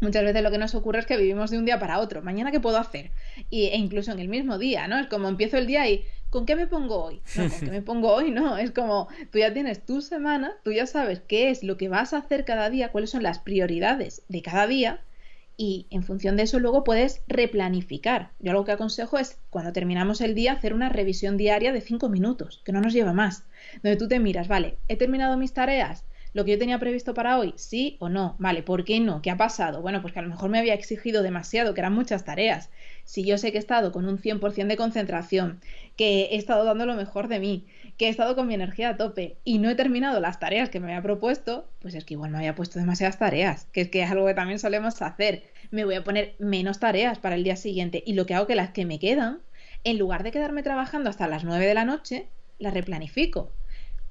Muchas veces lo que nos ocurre es que vivimos de un día para otro. Mañana, ¿qué puedo hacer? Y, e incluso en el mismo día, ¿no? Es como empiezo el día y ¿con qué me pongo hoy? No, ¿con qué me pongo hoy? No, es como tú ya tienes tu semana, tú ya sabes qué es lo que vas a hacer cada día, cuáles son las prioridades de cada día y en función de eso luego puedes replanificar. Yo lo que aconsejo es cuando terminamos el día hacer una revisión diaria de cinco minutos, que no nos lleva más, donde tú te miras, vale, he terminado mis tareas, lo que yo tenía previsto para hoy, sí o no. Vale, ¿por qué no? ¿Qué ha pasado? Bueno, pues que a lo mejor me había exigido demasiado, que eran muchas tareas. Si yo sé que he estado con un 100% de concentración, que he estado dando lo mejor de mí, que he estado con mi energía a tope y no he terminado las tareas que me había propuesto, pues es que igual me había puesto demasiadas tareas, que es que es algo que también solemos hacer. Me voy a poner menos tareas para el día siguiente y lo que hago que las que me quedan, en lugar de quedarme trabajando hasta las 9 de la noche, las replanifico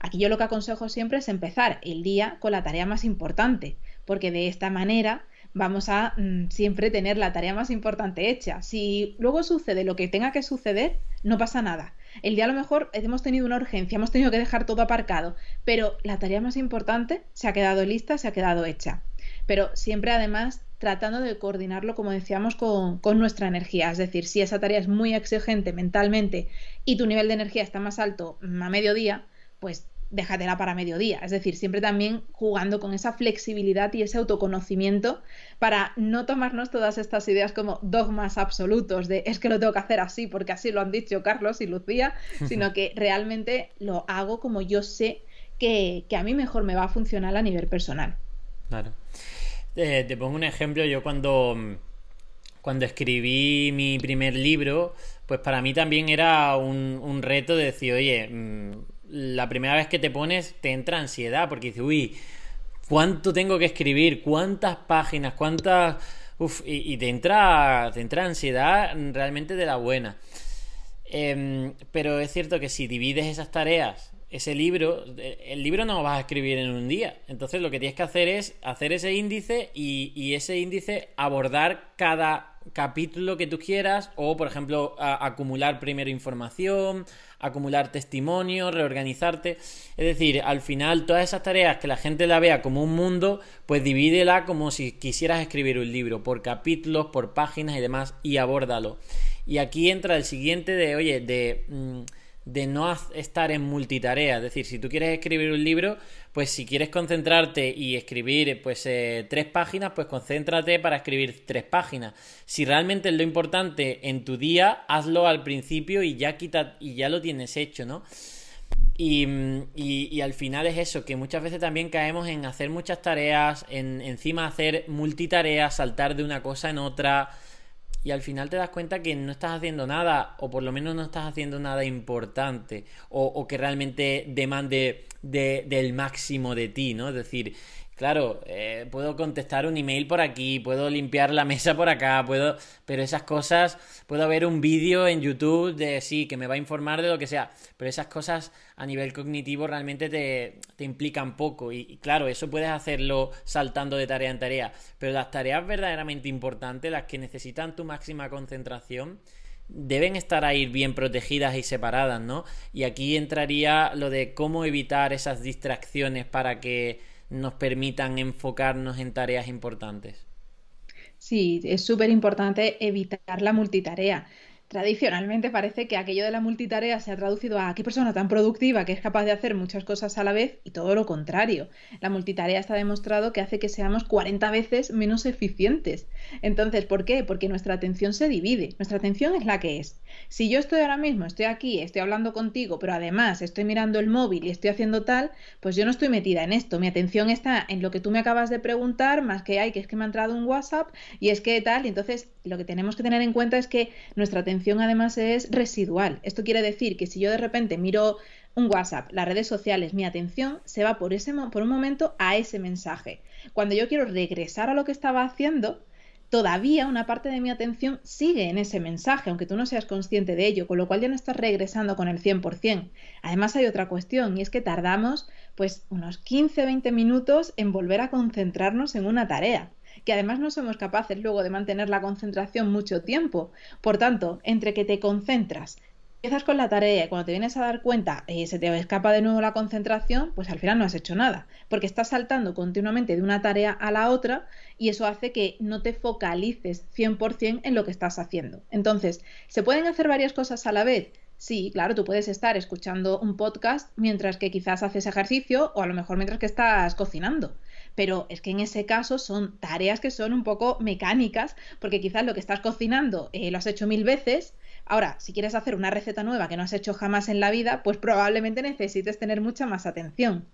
Aquí yo lo que aconsejo siempre es empezar el día con la tarea más importante, porque de esta manera vamos a mm, siempre tener la tarea más importante hecha. Si luego sucede lo que tenga que suceder, no pasa nada. El día a lo mejor hemos tenido una urgencia, hemos tenido que dejar todo aparcado, pero la tarea más importante se ha quedado lista, se ha quedado hecha. Pero siempre además tratando de coordinarlo, como decíamos, con, con, nuestra energía. Es decir, si esa tarea es muy exigente mentalmente y tu nivel de energía está más alto mm, a mediodía, pues déjatela para mediodía. Es decir, siempre también jugando con esa flexibilidad y ese autoconocimiento para no tomarnos todas estas ideas como dogmas absolutos de es que lo tengo que hacer así porque así lo han dicho Carlos y Lucía, sino que realmente lo hago como yo sé que, a mí mejor me va a funcionar a nivel personal. Claro. Eh, te pongo un ejemplo, yo cuando, cuando escribí mi primer libro, pues para mí también era un, un reto de decir, oye, mm, la primera vez que te pones te entra ansiedad porque dices, uy, ¿cuánto tengo que escribir? ¿Cuántas páginas? ¿Cuántas...? Uf, y, te, entra, te entra ansiedad realmente de la buena. Em, pero es cierto que si divides esas tareas, ese libro, el libro no lo vas a escribir en un día. Entonces lo que tienes que hacer es hacer ese índice y ese índice abordar cada capítulo que tú quieras o, por ejemplo, acumular primero información, acumular testimonio, reorganizarte. Es decir, al final todas esas tareas que la gente la vea como un mundo, pues divídela como si quisieras escribir un libro, por capítulos, por páginas y demás, y abórdalo. Y aquí entra el siguiente de, oye, de... Mm, de no estar en multitarea. Es decir, si tú quieres escribir un libro, pues si quieres concentrarte y escribir pues eh, tres páginas, pues concéntrate para escribir tres páginas. Si realmente es lo importante en tu día, hazlo al principio y ya quita y ya lo tienes hecho, ¿no? Y, y, al final es eso, que muchas veces también caemos en hacer muchas tareas, en encima hacer multitareas, saltar de una cosa en otra y al final te das cuenta que no estás haciendo nada, o por lo menos no estás haciendo nada importante, o, que realmente demande del máximo de ti, ¿no? Es decir, Claro, eh, puedo contestar un email por aquí, puedo limpiar la mesa por acá, puedo, pero esas cosas, puedo ver un vídeo en YouTube de sí, que me va a informar de lo que sea, pero esas cosas a nivel cognitivo realmente te, te implican poco y, y, claro, eso puedes hacerlo saltando de tarea en tarea, pero las tareas verdaderamente importantes, las que necesitan tu máxima concentración, deben estar ahí bien protegidas y separadas, ¿no? Y aquí entraría lo de cómo evitar esas distracciones para que nos permitan enfocarnos en tareas importantes. Sí, es súper importante evitar la multitarea tradicionalmente parece que aquello de la multitarea se ha traducido a qué persona tan productiva que es capaz de hacer muchas cosas a la vez y todo lo contrario. La multitarea está demostrado que hace que seamos 40 veces menos eficientes. Entonces, ¿por qué? Porque nuestra atención se divide. Nuestra atención es la que es. Si yo estoy ahora mismo, estoy aquí, estoy hablando contigo, pero además estoy mirando el móvil y estoy haciendo tal, pues yo no estoy metida en esto. Mi atención está en lo que tú me acabas de preguntar, más que hay, que es que me ha entrado un WhatsApp y es que tal. Y entonces, lo que tenemos que tener en cuenta es que nuestra atención además es residual. Esto quiere decir que si yo de repente miro un WhatsApp, las redes sociales, mi atención se va por, ese, por un momento a ese mensaje. Cuando yo quiero regresar a lo que estaba haciendo, todavía una parte de mi atención sigue en ese mensaje, aunque tú no seas consciente de ello, con lo cual ya no estás regresando con el 100%. Además hay otra cuestión y es que tardamos pues unos 15-20 minutos en volver a concentrarnos en una tarea que además no somos capaces luego de mantener la concentración mucho tiempo. Por tanto, entre que te concentras, empiezas con la tarea y cuando te vienes a dar cuenta eh, se te escapa de nuevo la concentración, pues al final no has hecho nada, porque estás saltando continuamente de una tarea a la otra y eso hace que no te focalices 100% en lo que estás haciendo. Entonces, ¿se pueden hacer varias cosas a la vez? Sí, claro, tú puedes estar escuchando un podcast mientras que quizás haces ejercicio o a lo mejor mientras que estás cocinando pero es que en ese caso son tareas que son un poco mecánicas, porque quizás lo que estás cocinando eh, lo has hecho mil veces. Ahora, si quieres hacer una receta nueva que no has hecho jamás en la vida, pues probablemente necesites tener mucha más atención.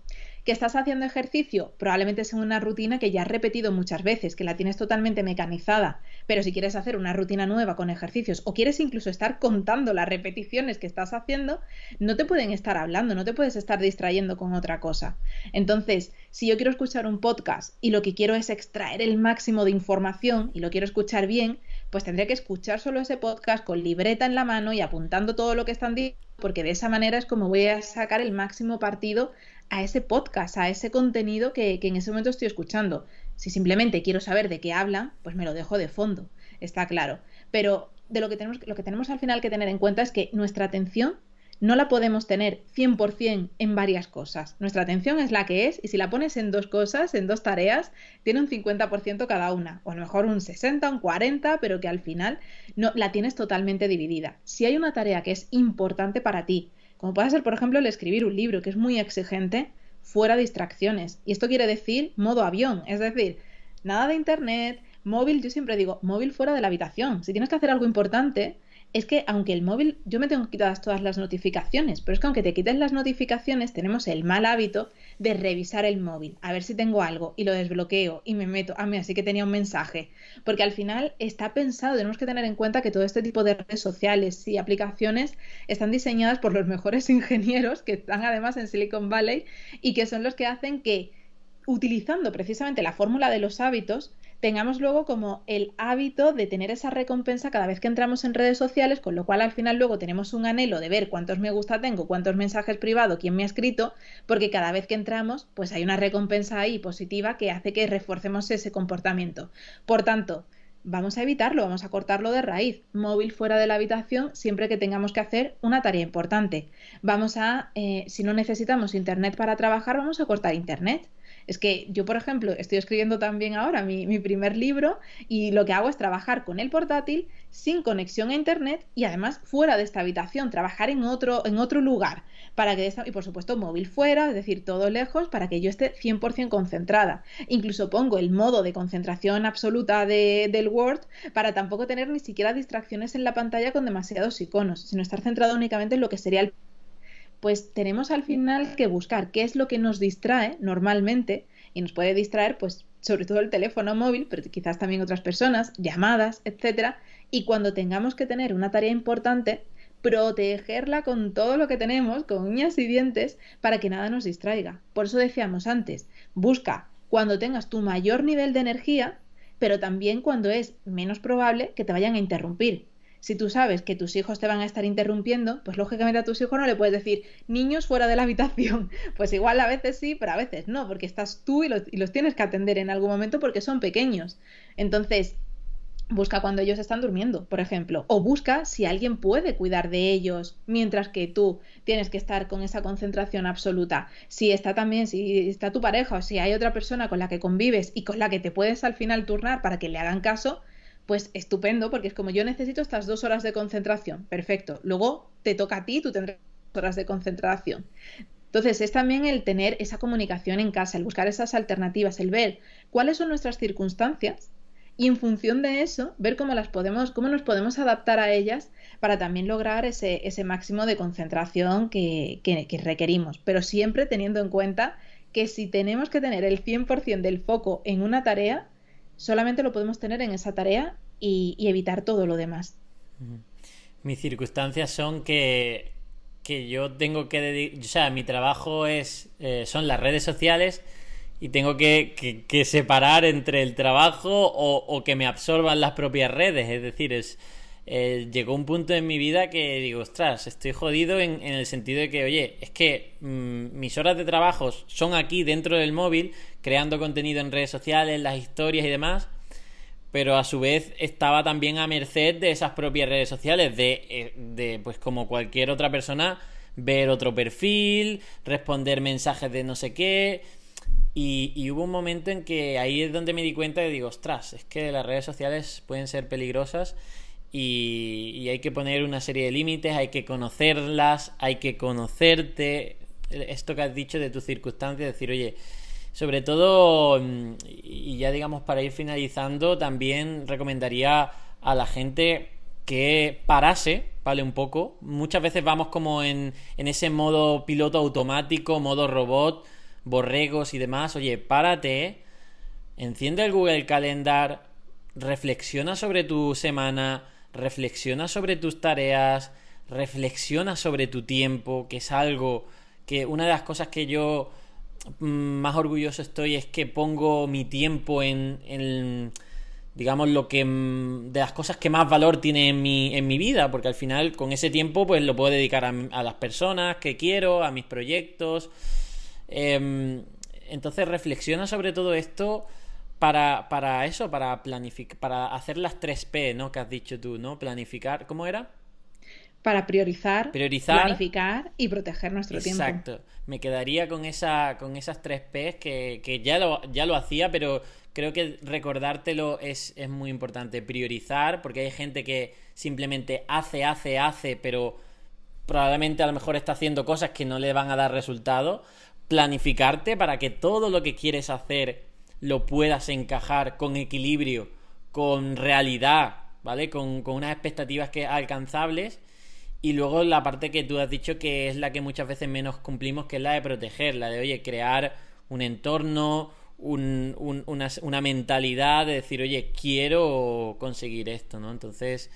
¿Que estás haciendo ejercicio? Probablemente sea una rutina que ya has repetido muchas veces, que la tienes totalmente mecanizada. Pero si quieres hacer una rutina nueva con ejercicios o quieres incluso estar contando las repeticiones que estás haciendo, no te pueden estar hablando, no te puedes estar distrayendo con otra cosa. Entonces, si yo quiero escuchar un podcast y lo que quiero es extraer el máximo de información y lo quiero escuchar bien, pues tendré que escuchar solo ese podcast con libreta en la mano y apuntando todo lo que están diciendo, porque de esa manera es como voy a sacar el máximo partido a ese podcast, a ese contenido que, en ese momento estoy escuchando. Si simplemente quiero saber de qué hablan, pues me lo dejo de fondo, está claro. Pero de lo que tenemos, lo que tenemos al final que tener en cuenta es que nuestra atención no la podemos tener 100% en varias cosas. Nuestra atención es la que es y si la pones en dos cosas, en dos tareas, tiene un 50% cada una, o a lo mejor un 60, un 40, pero que al final no la tienes totalmente dividida. Si hay una tarea que es importante para ti, como puede ser, por ejemplo, el escribir un libro, que es muy exigente, fuera distracciones. Y esto quiere decir modo avión, es decir, nada de internet, móvil, yo siempre digo, móvil fuera de la habitación. Si tienes que hacer algo importante, es que aunque el móvil, yo me tengo quitadas todas las notificaciones, pero es que aunque te quites las notificaciones, tenemos el mal hábito de revisar el móvil, a ver si tengo algo y lo desbloqueo y me meto, a mí así que tenía un mensaje, porque al final está pensado, tenemos que tener en cuenta que todo este tipo de redes sociales y aplicaciones están diseñadas por los mejores ingenieros que están además en Silicon Valley y que son los que hacen que utilizando precisamente la fórmula de los hábitos, tengamos luego como el hábito de tener esa recompensa cada vez que entramos en redes sociales, con lo cual al final luego tenemos un anhelo de ver cuántos me gusta tengo, cuántos mensajes privados, quién me ha escrito, porque cada vez que entramos, pues hay una recompensa ahí positiva que hace que reforcemos ese comportamiento. Por tanto, vamos a evitarlo, vamos a cortarlo de raíz. Móvil fuera de la habitación siempre que tengamos que hacer una tarea importante. Vamos a, eh, si no necesitamos internet para trabajar, vamos a cortar internet. Es que yo, por ejemplo, estoy escribiendo también ahora mi, primer libro y lo que hago es trabajar con el portátil sin conexión a internet y además fuera de esta habitación, trabajar en otro, en otro lugar para que y por supuesto móvil fuera, es decir, todo lejos para que yo esté 100% concentrada. Incluso pongo el modo de concentración absoluta de, del Word para tampoco tener ni siquiera distracciones en la pantalla con demasiados iconos, sino estar centrado únicamente en lo que sería el pues tenemos al final que buscar qué es lo que nos distrae normalmente y nos puede distraer pues sobre todo el teléfono móvil, pero quizás también otras personas, llamadas, etcétera, y cuando tengamos que tener una tarea importante, protegerla con todo lo que tenemos, con uñas y dientes, para que nada nos distraiga. Por eso decíamos antes, busca cuando tengas tu mayor nivel de energía, pero también cuando es menos probable que te vayan a interrumpir. Si tú sabes que tus hijos te van a estar interrumpiendo, pues lógicamente a tus hijos no le puedes decir niños fuera de la habitación. Pues igual a veces sí, pero a veces no, porque estás tú y los, y los tienes que atender en algún momento porque son pequeños. Entonces, busca cuando ellos están durmiendo, por ejemplo, o busca si alguien puede cuidar de ellos mientras que tú tienes que estar con esa concentración absoluta. Si está también, si está tu pareja o si hay otra persona con la que convives y con la que te puedes al final turnar para que le hagan caso, pues estupendo, porque es como yo necesito estas dos horas de concentración. Perfecto. Luego te toca a ti, tú tendrás dos horas de concentración. Entonces, es también el tener esa comunicación en casa, el buscar esas alternativas, el ver cuáles son nuestras circunstancias y en función de eso, ver cómo las podemos, cómo nos podemos adaptar a ellas para también lograr ese, ese máximo de concentración que, que requerimos. Pero siempre teniendo en cuenta que si tenemos que tener el 100% del foco en una tarea, solamente lo podemos tener en esa tarea y, evitar todo lo demás. Mis circunstancias son que, que yo tengo que dedicar, o sea, mi trabajo es, eh, son las redes sociales y tengo que, que, separar entre el trabajo o, que me absorban las propias redes, es decir, es, eh, llegó un punto en mi vida que digo, ostras, estoy jodido en, el sentido de que, oye, es que mm, mis horas de trabajo son aquí dentro del móvil, creando contenido en redes sociales, las historias y demás, pero a su vez estaba también a merced de esas propias redes sociales, de, eh, de pues como cualquier otra persona, ver otro perfil, responder mensajes de no sé qué. Y, y, hubo un momento en que ahí es donde me di cuenta y digo, ostras, es que las redes sociales pueden ser peligrosas y, hay que poner una serie de límites, hay que conocerlas, hay que conocerte. Esto que has dicho de tus circunstancias, decir, oye, sobre todo, mm, y ya digamos para ir finalizando, también recomendaría a la gente que parase, ¿vale? Un poco. Muchas veces vamos como en, en ese modo piloto automático, modo robot, borregos y demás. Oye, párate, enciende el Google Calendar, reflexiona sobre tu semana, reflexiona sobre tus tareas, reflexiona sobre tu tiempo, que es algo que una de las cosas que yo más orgulloso estoy es que pongo mi tiempo en, digamos lo que mm, de las cosas que más valor tiene en mi, en mi vida porque al final con ese tiempo pues lo puedo dedicar a, las personas que quiero a mis proyectos em, entonces reflexiona sobre todo esto para, para eso, para planificar, para hacer las 3 P, ¿no? Que has dicho tú, ¿no? Planificar, ¿cómo era? Para priorizar, priorizar planificar y proteger nuestro tiempo. Exacto. Me quedaría con esa, con esas 3 P que, que ya lo, ya lo hacía, pero creo que recordártelo es, es muy importante. Priorizar, porque hay gente que simplemente hace, hace, hace, pero probablemente a lo mejor está haciendo cosas que no le van a dar resultado. Planificarte para que todo lo que quieres hacer lo puedas encajar con equilibrio, con realidad, ¿vale? Con, unas expectativas que alcanzables. Y luego la parte que tú has dicho que es la que muchas veces menos cumplimos, que es la de proteger, la de, oye, crear un entorno, una, mentalidad de decir, oye, quiero conseguir esto, ¿no? Entonces,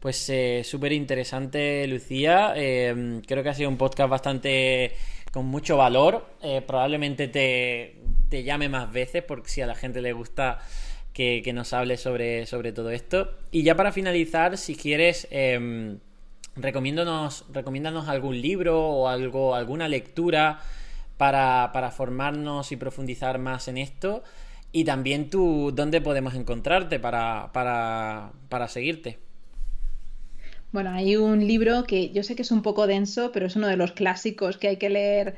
pues eh, súper interesante, Lucía. Eh, creo que ha sido un podcast bastante con mucho valor. Eh, probablemente te, te llame más veces, porque si a la gente le gusta que, nos hable sobre, sobre todo esto. Y ya para finalizar, si quieres, eh, recomiéndanos, algún libro o algo, alguna lectura para, para formarnos y profundizar más en esto. Y también tú, ¿dónde podemos encontrarte para, para, para seguirte? Bueno, hay un libro que yo sé que es un poco denso, pero es uno de los clásicos que hay que leer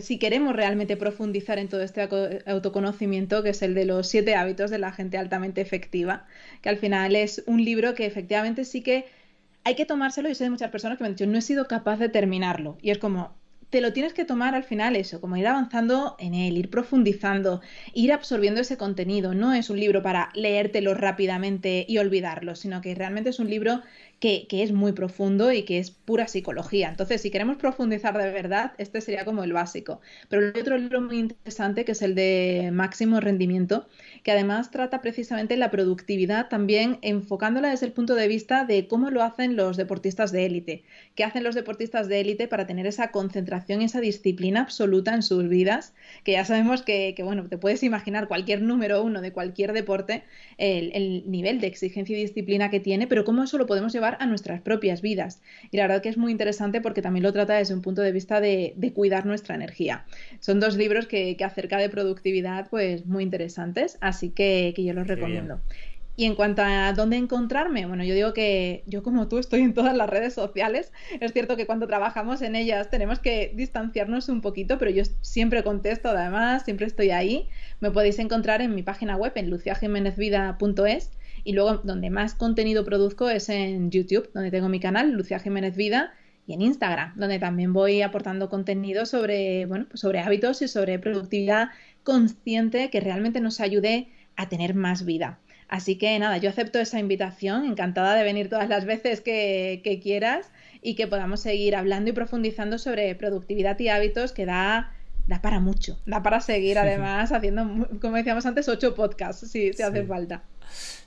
si queremos realmente profundizar en todo este autoconocimiento, que es el de los siete hábitos de la gente altamente efectiva, que al final es un libro que efectivamente sí que hay que tomárselo. y sé de muchas personas que me han dicho, no he sido capaz de terminarlo. Y es como, te lo tienes que tomar al final eso, como ir avanzando en él, ir profundizando, ir absorbiendo ese contenido. No es un libro para leértelo rápidamente y olvidarlo, sino que realmente es un libro que, es muy profundo y que es pura psicología. Entonces, si queremos profundizar de verdad, este sería como el básico. Pero hay otro libro muy interesante que es el de Máximo Rendimiento, que además trata precisamente la productividad también enfocándola desde el punto de vista de cómo lo hacen los deportistas de élite. ¿Qué hacen los deportistas de élite para tener esa concentración? Dedicación y esa disciplina absoluta en sus vidas, que ya sabemos que, bueno, te puedes imaginar cualquier número uno de cualquier deporte, el, nivel de exigencia y disciplina que tiene, pero cómo eso lo podemos llevar a nuestras propias vidas. Y la verdad que es muy interesante porque también lo trata desde un punto de vista de, cuidar nuestra energía. Son dos libros que, acerca de productividad, pues muy interesantes, así que, yo los recomiendo. Y en cuanto a dónde encontrarme, bueno, yo digo que yo como tú estoy en todas las redes sociales. Es cierto que cuando trabajamos en ellas tenemos que distanciarnos un poquito, pero yo siempre contesto además, siempre estoy ahí. Me podéis encontrar en mi página web en luciajimenezvida.es y luego donde más contenido produzco es en YouTube, donde tengo mi canal Lucia Jiménez Vida y en Instagram, donde también voy aportando contenido sobre, bueno, pues sobre hábitos y sobre productividad consciente que realmente nos ayude a tener más vida. Así que nada, yo acepto esa invitación, encantada de venir todas las veces que, quieras y que podamos seguir hablando y profundizando sobre productividad y hábitos que da, da para mucho, da para seguir además haciendo, como decíamos antes, ocho podcasts si, si hace falta.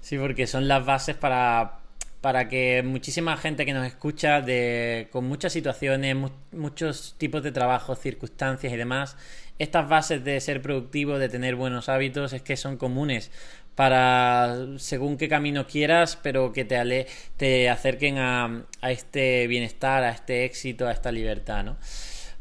Sí, porque son las bases para, para que muchísima gente que nos escucha de, con muchas situaciones, muchos tipos de trabajo, circunstancias y demás, estas bases de ser productivo, de tener buenos hábitos, es que son comunes para según qué camino quieras, pero que te, ale te acerquen a, a, este bienestar, a este éxito, a esta libertad, ¿no?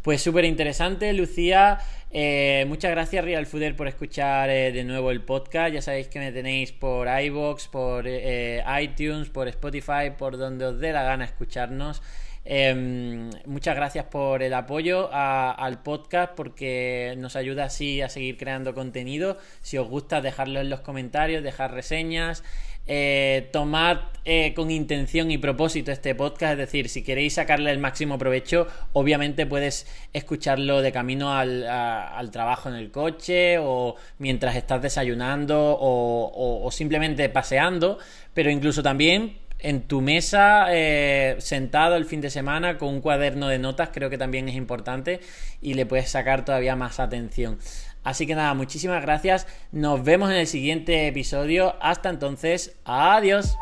Pues súper interesante, Lucía. Eh, muchas gracias, Real Fooder, por escuchar eh, de nuevo el podcast. Ya sabéis que me tenéis por iBox, por eh, iTunes, por Spotify, por donde os dé la gana escucharnos. Em, muchas gracias por el apoyo al podcast porque nos ayuda así a seguir creando contenido. Si os gusta, dejadlo en los comentarios, dejar reseñas. Eh, tomad eh, con intención y propósito este podcast, es decir, si queréis sacarle el máximo provecho, obviamente puedes escucharlo de camino al, al trabajo en el coche o mientras estás desayunando o simplemente paseando, pero incluso también en tu mesa, eh, sentado el fin de semana con un cuaderno de notas, creo que también es importante y le puedes sacar todavía más atención. Así que nada, muchísimas gracias. Nos vemos en el siguiente episodio. Hasta entonces, adiós.